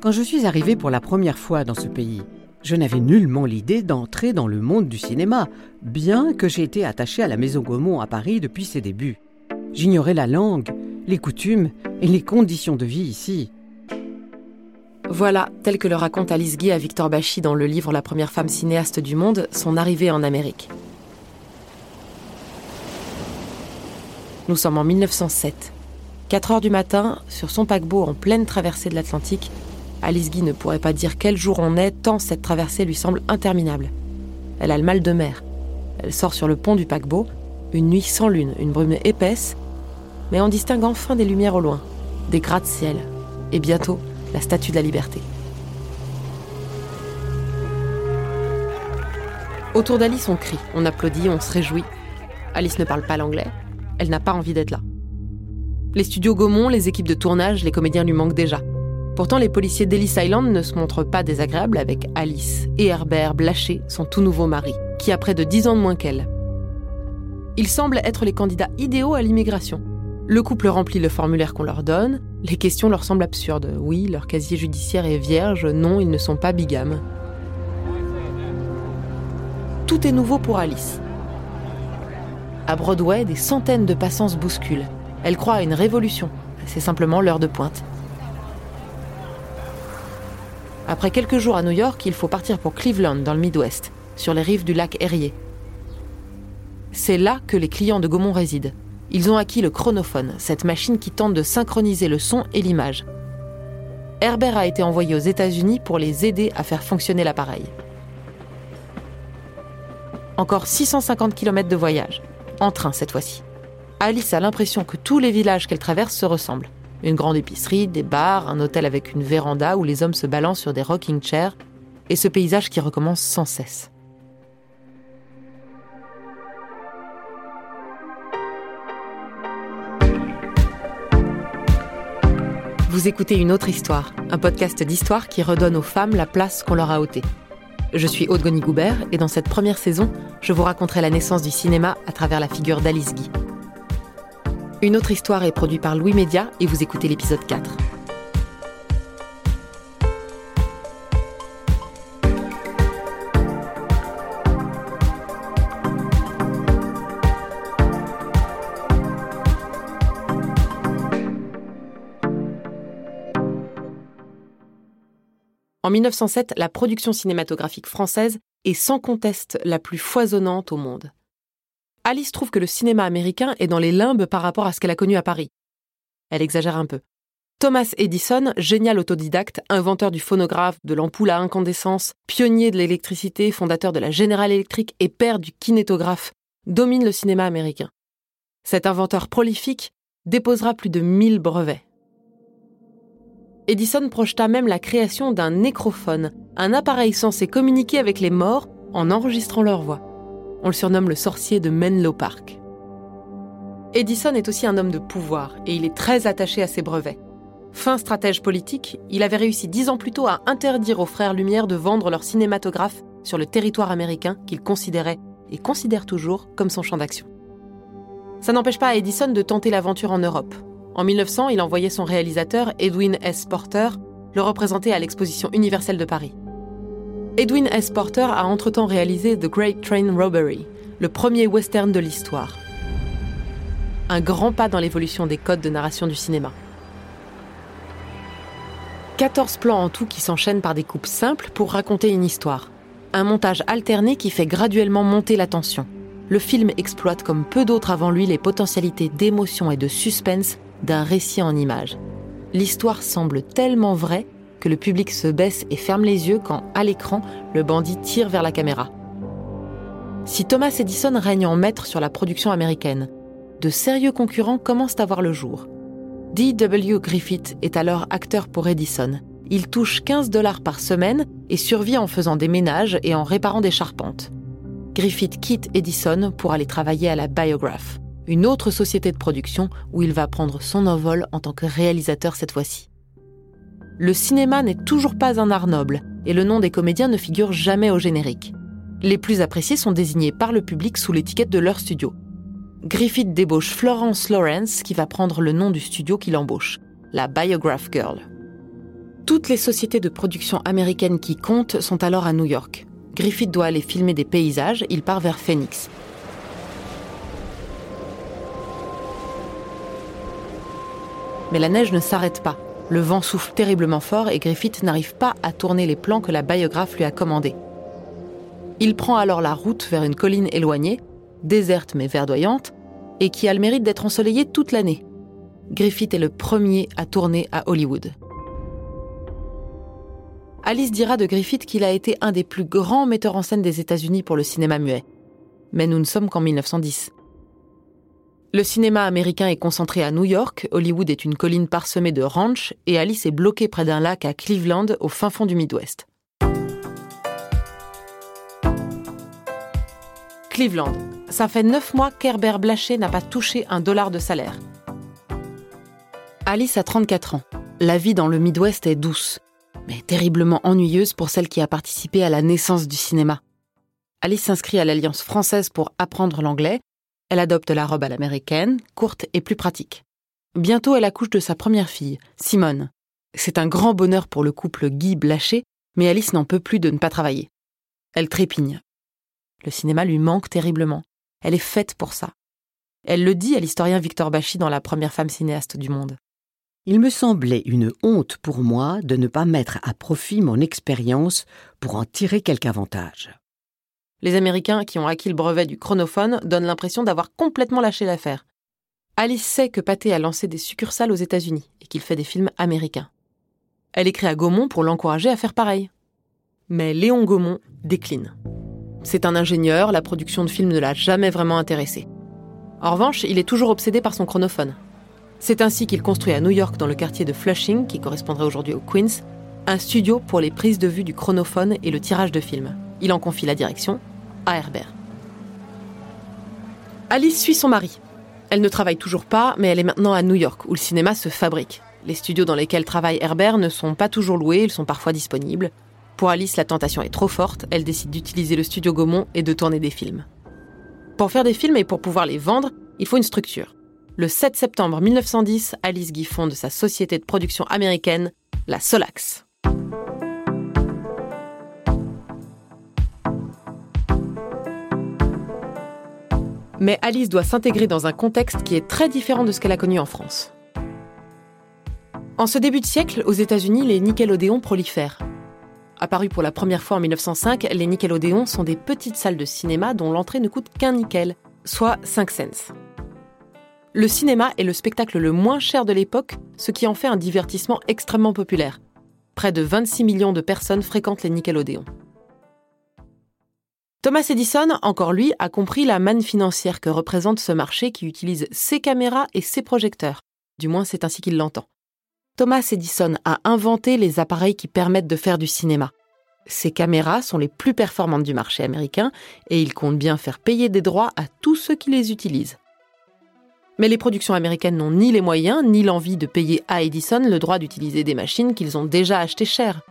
Quand je suis arrivée pour la première fois dans ce pays, je n'avais nullement l'idée d'entrer dans le monde du cinéma, bien que j'ai été attachée à la Maison Gaumont à Paris depuis ses débuts. J'ignorais la langue, les coutumes et les conditions de vie ici. Voilà, tel que le raconte Alice Guy à Victor Bachy dans le livre La première femme cinéaste du monde, son arrivée en Amérique. Nous sommes en 1907. 4 heures du matin, sur son paquebot en pleine traversée de l'Atlantique, Alice Guy ne pourrait pas dire quel jour on est tant cette traversée lui semble interminable. Elle a le mal de mer. Elle sort sur le pont du paquebot, une nuit sans lune, une brume épaisse, mais on distingue enfin des lumières au loin, des gratte-ciel, et bientôt la statue de la liberté. Autour d'Alice, on crie, on applaudit, on se réjouit. Alice ne parle pas l'anglais, elle n'a pas envie d'être là. Les studios Gaumont, les équipes de tournage, les comédiens lui manquent déjà. Pourtant, les policiers d'Ellis Island ne se montrent pas désagréables avec Alice et Herbert Blaché, son tout nouveau mari, qui a près de 10 ans de moins qu'elle. Ils semblent être les candidats idéaux à l'immigration. Le couple remplit le formulaire qu'on leur donne, les questions leur semblent absurdes. Oui, leur casier judiciaire est vierge, non, ils ne sont pas bigames. Tout est nouveau pour Alice. À Broadway, des centaines de passants se bousculent. Elle croit à une révolution. C'est simplement l'heure de pointe. Après quelques jours à New York, il faut partir pour Cleveland, dans le Midwest, sur les rives du lac Erie. C'est là que les clients de Gaumont résident. Ils ont acquis le chronophone, cette machine qui tente de synchroniser le son et l'image. Herbert a été envoyé aux États-Unis pour les aider à faire fonctionner l'appareil. Encore 650 km de voyage, en train cette fois-ci. Alice a l'impression que tous les villages qu'elle traverse se ressemblent. Une grande épicerie, des bars, un hôtel avec une véranda où les hommes se balancent sur des rocking chairs, et ce paysage qui recommence sans cesse. Vous écoutez Une autre histoire, un podcast d'histoire qui redonne aux femmes la place qu'on leur a ôtée. Je suis Aude Goni-Goubert et dans cette première saison, je vous raconterai la naissance du cinéma à travers la figure d'Alice Guy. Une autre histoire est produite par Louis Média et vous écoutez l'épisode 4. En 1907, la production cinématographique française est sans conteste la plus foisonnante au monde. Alice trouve que le cinéma américain est dans les limbes par rapport à ce qu'elle a connu à Paris. Elle exagère un peu. Thomas Edison, génial autodidacte, inventeur du phonographe, de l'ampoule à incandescence, pionnier de l'électricité, fondateur de la General Electric et père du kinétographe, domine le cinéma américain. Cet inventeur prolifique déposera plus de 1000 brevets. Edison projeta même la création d'un nécrophone, un appareil censé communiquer avec les morts en enregistrant leur voix. On le surnomme le sorcier de Menlo Park. Edison est aussi un homme de pouvoir et il est très attaché à ses brevets. Fin stratège politique, il avait réussi dix ans plus tôt à interdire aux frères Lumière de vendre leur cinématographe sur le territoire américain qu'il considérait et considère toujours comme son champ d'action. Ça n'empêche pas Edison de tenter l'aventure en Europe. En 1900, il envoyait son réalisateur, Edwin S. Porter, le représenter à l'exposition universelle de Paris. Edwin S. Porter a entre-temps réalisé The Great Train Robbery, le premier western de l'histoire. Un grand pas dans l'évolution des codes de narration du cinéma. 14 plans en tout qui s'enchaînent par des coupes simples pour raconter une histoire. Un montage alterné qui fait graduellement monter la tension. Le film exploite comme peu d'autres avant lui les potentialités d'émotion et de suspense d'un récit en images. L'histoire semble tellement vraie que le public se baisse et ferme les yeux quand, à l'écran, le bandit tire vers la caméra. Si Thomas Edison règne en maître sur la production américaine, de sérieux concurrents commencent à voir le jour. D.W. Griffith est alors acteur pour Edison. Il touche 15 dollars par semaine et survit en faisant des ménages et en réparant des charpentes. Griffith quitte Edison pour aller travailler à la Biograph, une autre société de production où il va prendre son envol en tant que réalisateur cette fois-ci. Le cinéma n'est toujours pas un art noble et le nom des comédiens ne figure jamais au générique. Les plus appréciés sont désignés par le public sous l'étiquette de leur studio. Griffith débauche Florence Lawrence qui va prendre le nom du studio qu'il embauche, la Biograph Girl. Toutes les sociétés de production américaines qui comptent sont alors à New York. Griffith doit aller filmer des paysages, il part vers Phoenix. Mais la neige ne s'arrête pas. Le vent souffle terriblement fort et Griffith n'arrive pas à tourner les plans que la biographe lui a commandés. Il prend alors la route vers une colline éloignée déserte mais verdoyante, et qui a le mérite d'être ensoleillée toute l'année. Griffith est le premier à tourner à Hollywood. Alice dira de Griffith qu'il a été un des plus grands metteurs en scène des États-Unis pour le cinéma muet. Mais nous ne sommes qu'en 1910. Le cinéma américain est concentré à New York, Hollywood est une colline parsemée de ranchs et Alice est bloquée près d'un lac à Cleveland, au fin fond du Midwest. Cleveland, ça fait neuf mois qu'Herbert Blaché n'a pas touché un dollar de salaire. Alice a 34 ans. La vie dans le Midwest est douce, mais terriblement ennuyeuse pour celle qui a participé à la naissance du cinéma. Alice s'inscrit à l'Alliance française pour apprendre l'anglais. Elle adopte la robe à l'américaine, courte et plus pratique. Bientôt, elle accouche de sa première fille, Simone. C'est un grand bonheur pour le couple Guy Blaché, mais Alice n'en peut plus de ne pas travailler. Elle trépigne. Le cinéma lui manque terriblement. Elle est faite pour ça. Elle le dit à l'historien Victor Bachy dans La première femme cinéaste du monde. Il me semblait une honte pour moi de ne pas mettre à profit mon expérience pour en tirer quelque avantage. Les Américains qui ont acquis le brevet du chronophone donnent l'impression d'avoir complètement lâché l'affaire. Alice sait que Pathé a lancé des succursales aux États-Unis et qu'il fait des films américains. Elle écrit à Gaumont pour l'encourager à faire pareil. Mais Léon Gaumont décline. C'est un ingénieur, la production de films ne l'a jamais vraiment intéressé. En revanche, il est toujours obsédé par son chronophone. C'est ainsi qu'il construit à New York, dans le quartier de Flushing, qui correspondrait aujourd'hui au Queens, un studio pour les prises de vue du chronophone et le tirage de films. Il en confie la direction à Herbert. Alice suit son mari. Elle ne travaille toujours pas, mais elle est maintenant à New York, où le cinéma se fabrique. Les studios dans lesquels travaille Herbert ne sont pas toujours loués, ils sont parfois disponibles. Pour Alice, la tentation est trop forte, elle décide d'utiliser le studio Gaumont et de tourner des films. Pour faire des films et pour pouvoir les vendre, il faut une structure. Le 7 septembre 1910, Alice Guy fonde sa société de production américaine, la Solax. Mais Alice doit s'intégrer dans un contexte qui est très différent de ce qu'elle a connu en France. En ce début de siècle, aux États-Unis, les Nickelodeon prolifèrent. Apparus pour la première fois en 1905, les Nickelodeon sont des petites salles de cinéma dont l'entrée ne coûte qu'un nickel, soit 5 cents. Le cinéma est le spectacle le moins cher de l'époque, ce qui en fait un divertissement extrêmement populaire. Près de 26 millions de personnes fréquentent les Nickelodeon. Thomas Edison, encore lui, a compris la manne financière que représente ce marché qui utilise ses caméras et ses projecteurs. Du moins, c'est ainsi qu'il l'entend. Thomas Edison a inventé les appareils qui permettent de faire du cinéma. Ces caméras sont les plus performantes du marché américain et il compte bien faire payer des droits à tous ceux qui les utilisent. Mais les productions américaines n'ont ni les moyens ni l'envie de payer à Edison le droit d'utiliser des machines qu'ils ont déjà achetées chères.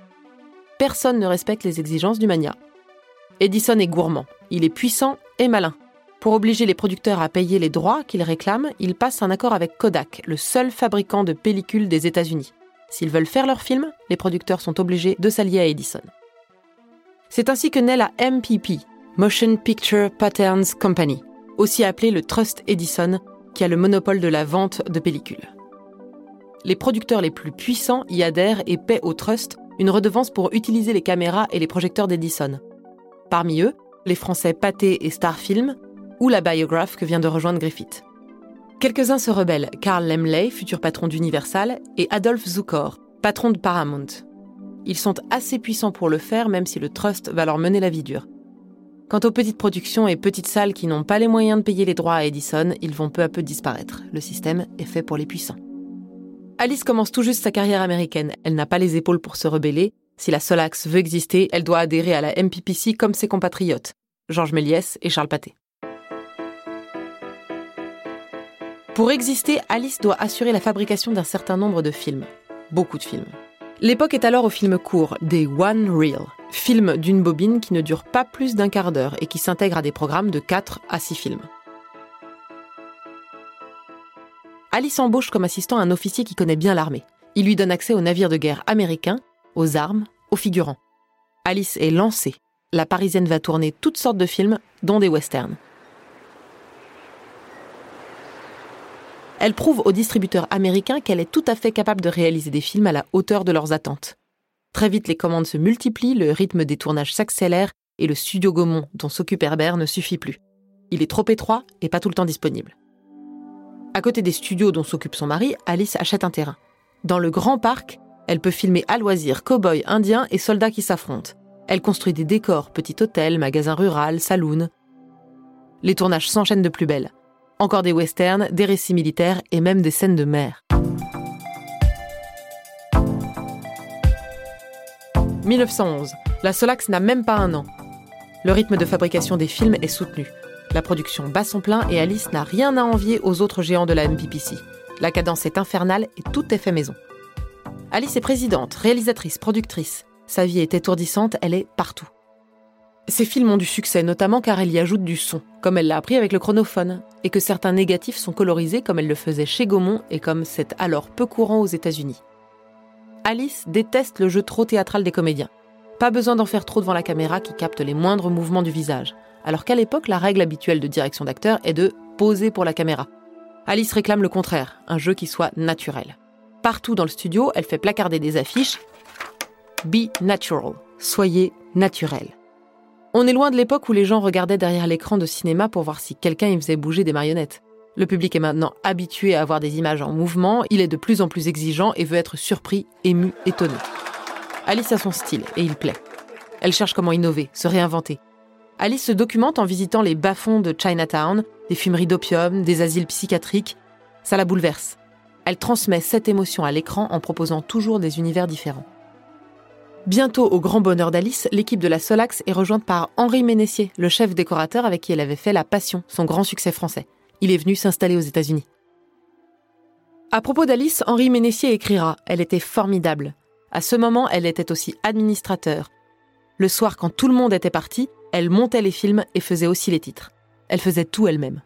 Personne ne respecte les exigences du mania. Edison est gourmand, il est puissant et malin. Pour obliger les producteurs à payer les droits qu'ils réclament, il passe un accord avec Kodak, le seul fabricant de pellicules des États-Unis. S'ils veulent faire leur film, les producteurs sont obligés de s'allier à Edison. C'est ainsi que naît la MPP, Motion Picture Patterns Company, aussi appelée le Trust Edison, qui a le monopole de la vente de pellicules. Les producteurs les plus puissants y adhèrent et paient au Trust une redevance pour utiliser les caméras et les projecteurs d'Edison. Parmi eux, les Français Pathé et Starfilm, ou la biographe que vient de rejoindre Griffith. Quelques-uns se rebellent, Carl Lemley, futur patron d'Universal, et Adolphe Zukor, patron de Paramount. Ils sont assez puissants pour le faire, même si le trust va leur mener la vie dure. Quant aux petites productions et petites salles qui n'ont pas les moyens de payer les droits à Edison, ils vont peu à peu disparaître. Le système est fait pour les puissants. Alice commence tout juste sa carrière américaine. Elle n'a pas les épaules pour se rebeller. Si la Solax veut exister, elle doit adhérer à la MPPC comme ses compatriotes, Georges Méliès et Charles Pathé. Pour exister, Alice doit assurer la fabrication d'un certain nombre de films. Beaucoup de films. L'époque est alors au film court, des One Reel, film d'une bobine qui ne dure pas plus d'un quart d'heure et qui s'intègre à des programmes de 4 à 6 films. Alice embauche comme assistant un officier qui connaît bien l'armée. Il lui donne accès aux navires de guerre américains, aux armes, aux figurants. Alice est lancée. La Parisienne va tourner toutes sortes de films, dont des westerns. Elle prouve aux distributeurs américains qu'elle est tout à fait capable de réaliser des films à la hauteur de leurs attentes. Très vite, les commandes se multiplient, le rythme des tournages s'accélère et le studio Gaumont dont s'occupe Herbert ne suffit plus. Il est trop étroit et pas tout le temps disponible. À côté des studios dont s'occupe son mari, Alice achète un terrain. Dans le grand parc, elle peut filmer à loisir cow-boys indiens et soldats qui s'affrontent. Elle construit des décors, petits hôtels, magasins ruraux, saloons. Les tournages s'enchaînent de plus belle. Encore des westerns, des récits militaires et même des scènes de mer. 1911. La Solax n'a même pas un an. Le rythme de fabrication des films est soutenu. La production bat son plein et Alice n'a rien à envier aux autres géants de la MPPC. La cadence est infernale et tout est fait maison. Alice est présidente, réalisatrice, productrice. Sa vie est étourdissante, elle est partout. Ces films ont du succès, notamment car elle y ajoute du son, comme elle l'a appris avec le chronophone, et que certains négatifs sont colorisés comme elle le faisait chez Gaumont et comme c'est alors peu courant aux États-Unis. Alice déteste le jeu trop théâtral des comédiens. Pas besoin d'en faire trop devant la caméra qui capte les moindres mouvements du visage, alors qu'à l'époque, la règle habituelle de direction d'acteur est de poser pour la caméra. Alice réclame le contraire, un jeu qui soit naturel. Partout dans le studio, elle fait placarder des affiches Be natural, soyez naturel. On est loin de l'époque où les gens regardaient derrière l'écran de cinéma pour voir si quelqu'un y faisait bouger des marionnettes. Le public est maintenant habitué à avoir des images en mouvement, il est de plus en plus exigeant et veut être surpris, ému, étonné. Alice a son style et il plaît. Elle cherche comment innover, se réinventer. Alice se documente en visitant les bas-fonds de Chinatown, des fumeries d'opium, des asiles psychiatriques. Ça la bouleverse. Elle transmet cette émotion à l'écran en proposant toujours des univers différents. Bientôt, au grand bonheur d'Alice, l'équipe de la Solax est rejointe par Henri Ménessier, le chef décorateur avec qui elle avait fait La Passion, son grand succès français. Il est venu s'installer aux États-Unis. À propos d'Alice, Henri Ménessier écrira Elle était formidable. À ce moment, elle était aussi administrateur. Le soir, quand tout le monde était parti, elle montait les films et faisait aussi les titres. Elle faisait tout elle-même.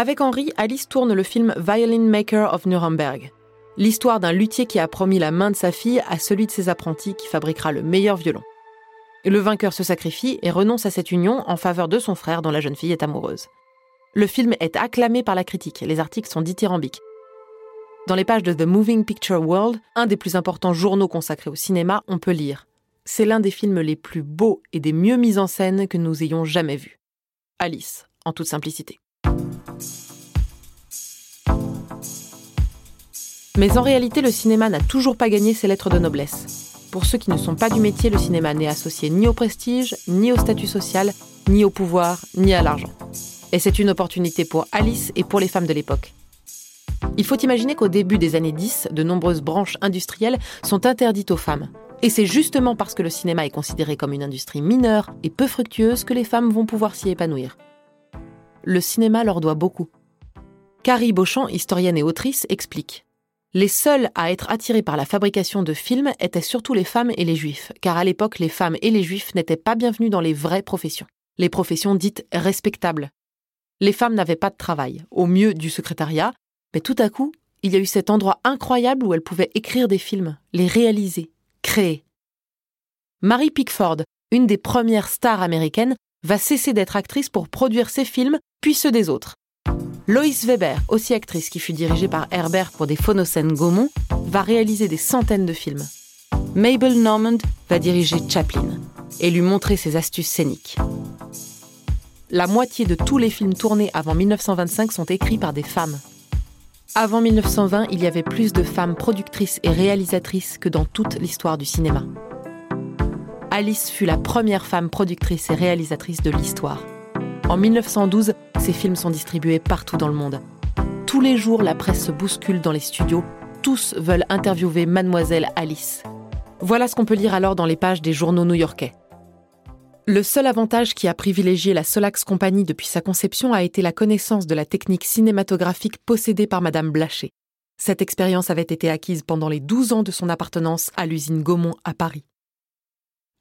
Avec Henri, Alice tourne le film Violin Maker of Nuremberg l'histoire d'un luthier qui a promis la main de sa fille à celui de ses apprentis qui fabriquera le meilleur violon. Le vainqueur se sacrifie et renonce à cette union en faveur de son frère dont la jeune fille est amoureuse. Le film est acclamé par la critique, les articles sont dithyrambiques. Dans les pages de The Moving Picture World, un des plus importants journaux consacrés au cinéma, on peut lire C'est l'un des films les plus beaux et des mieux mis en scène que nous ayons jamais vus. Alice, en toute simplicité. Mais en réalité, le cinéma n'a toujours pas gagné ses lettres de noblesse. Pour ceux qui ne sont pas du métier, le cinéma n'est associé ni au prestige, ni au statut social, ni au pouvoir, ni à l'argent. Et c'est une opportunité pour Alice et pour les femmes de l'époque. Il faut imaginer qu'au début des années 10, de nombreuses branches industrielles sont interdites aux femmes. Et c'est justement parce que le cinéma est considéré comme une industrie mineure et peu fructueuse que les femmes vont pouvoir s'y épanouir. Le cinéma leur doit beaucoup. Carrie Beauchamp, historienne et autrice, explique les seuls à être attirés par la fabrication de films étaient surtout les femmes et les juifs, car à l'époque les femmes et les juifs n'étaient pas bienvenus dans les vraies professions, les professions dites respectables. Les femmes n'avaient pas de travail, au mieux du secrétariat, mais tout à coup, il y a eu cet endroit incroyable où elles pouvaient écrire des films, les réaliser, créer. Mary Pickford, une des premières stars américaines, va cesser d'être actrice pour produire ses films, puis ceux des autres. Lois Weber, aussi actrice qui fut dirigée par Herbert pour des phonocènes Gaumont, va réaliser des centaines de films. Mabel Normand va diriger Chaplin et lui montrer ses astuces scéniques. La moitié de tous les films tournés avant 1925 sont écrits par des femmes. Avant 1920, il y avait plus de femmes productrices et réalisatrices que dans toute l'histoire du cinéma. Alice fut la première femme productrice et réalisatrice de l'histoire. En 1912, ses films sont distribués partout dans le monde. Tous les jours, la presse se bouscule dans les studios. Tous veulent interviewer mademoiselle Alice. Voilà ce qu'on peut lire alors dans les pages des journaux new-yorkais. Le seul avantage qui a privilégié la Solax Company depuis sa conception a été la connaissance de la technique cinématographique possédée par Madame Blaché. Cette expérience avait été acquise pendant les 12 ans de son appartenance à l'usine Gaumont à Paris.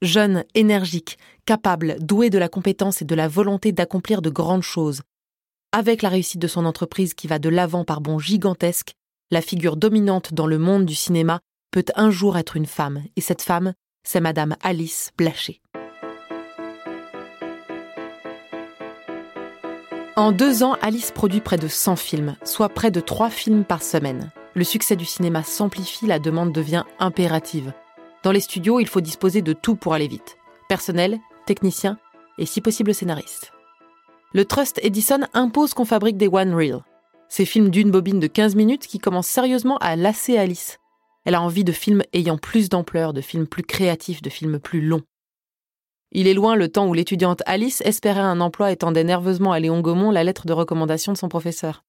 Jeune, énergique, capable, doué de la compétence et de la volonté d'accomplir de grandes choses. Avec la réussite de son entreprise qui va de l'avant par bonds gigantesques, la figure dominante dans le monde du cinéma peut un jour être une femme, et cette femme, c'est Madame Alice Blaché. En deux ans, Alice produit près de 100 films, soit près de 3 films par semaine. Le succès du cinéma s'amplifie, la demande devient impérative. Dans les studios, il faut disposer de tout pour aller vite. Personnel, technicien et si possible scénariste. Le Trust Edison impose qu'on fabrique des One Reel. Ces films d'une bobine de 15 minutes qui commencent sérieusement à lasser Alice. Elle a envie de films ayant plus d'ampleur, de films plus créatifs, de films plus longs. Il est loin le temps où l'étudiante Alice espérait un emploi et tendait nerveusement à Léon Gaumont la lettre de recommandation de son professeur.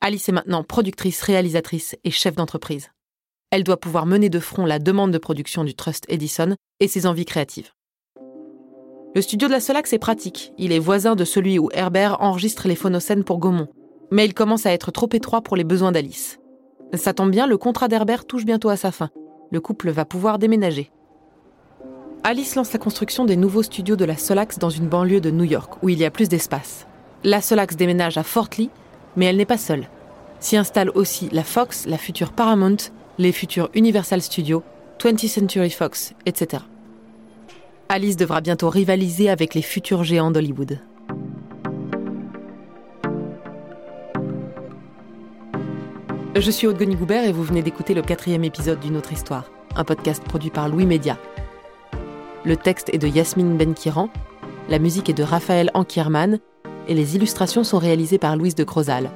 Alice est maintenant productrice, réalisatrice et chef d'entreprise. Elle doit pouvoir mener de front la demande de production du Trust Edison et ses envies créatives. Le studio de la Solax est pratique. Il est voisin de celui où Herbert enregistre les phonocènes pour Gaumont. Mais il commence à être trop étroit pour les besoins d'Alice. Ça tombe bien, le contrat d'Herbert touche bientôt à sa fin. Le couple va pouvoir déménager. Alice lance la construction des nouveaux studios de la Solax dans une banlieue de New York, où il y a plus d'espace. La Solax déménage à Fort Lee, mais elle n'est pas seule. S'y installe aussi la Fox, la future Paramount, les futurs Universal Studios, 20th Century Fox, etc. Alice devra bientôt rivaliser avec les futurs géants d'Hollywood. Je suis Aude Goubert et vous venez d'écouter le quatrième épisode d'une autre histoire, un podcast produit par Louis Média, le texte est de Yasmine Benkiran, la musique est de Raphaël Ankierman et les illustrations sont réalisées par Louise de Crozal.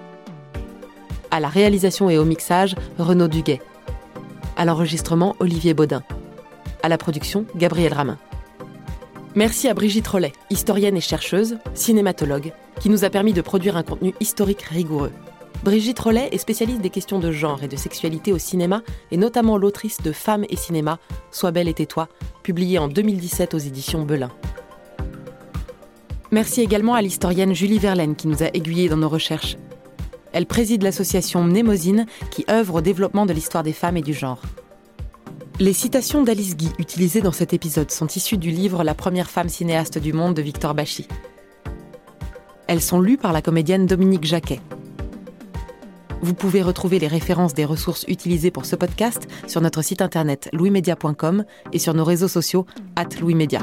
À la réalisation et au mixage, Renaud Duguet. À l'enregistrement, Olivier Baudin. À la production, Gabriel Ramin. Merci à Brigitte Rollet, historienne et chercheuse, cinématologue, qui nous a permis de produire un contenu historique rigoureux. Brigitte Rollet est spécialiste des questions de genre et de sexualité au cinéma et notamment l'autrice de Femmes et cinéma, Sois belle et tais-toi, publiée en 2017 aux éditions Belin. Merci également à l'historienne Julie Verlaine qui nous a aiguillés dans nos recherches. Elle préside l'association Mnémosine qui œuvre au développement de l'histoire des femmes et du genre. Les citations d'Alice Guy utilisées dans cet épisode sont issues du livre La première femme cinéaste du monde de Victor Bachy. Elles sont lues par la comédienne Dominique Jacquet. Vous pouvez retrouver les références des ressources utilisées pour ce podcast sur notre site internet louismedia.com et sur nos réseaux sociaux at louismedia.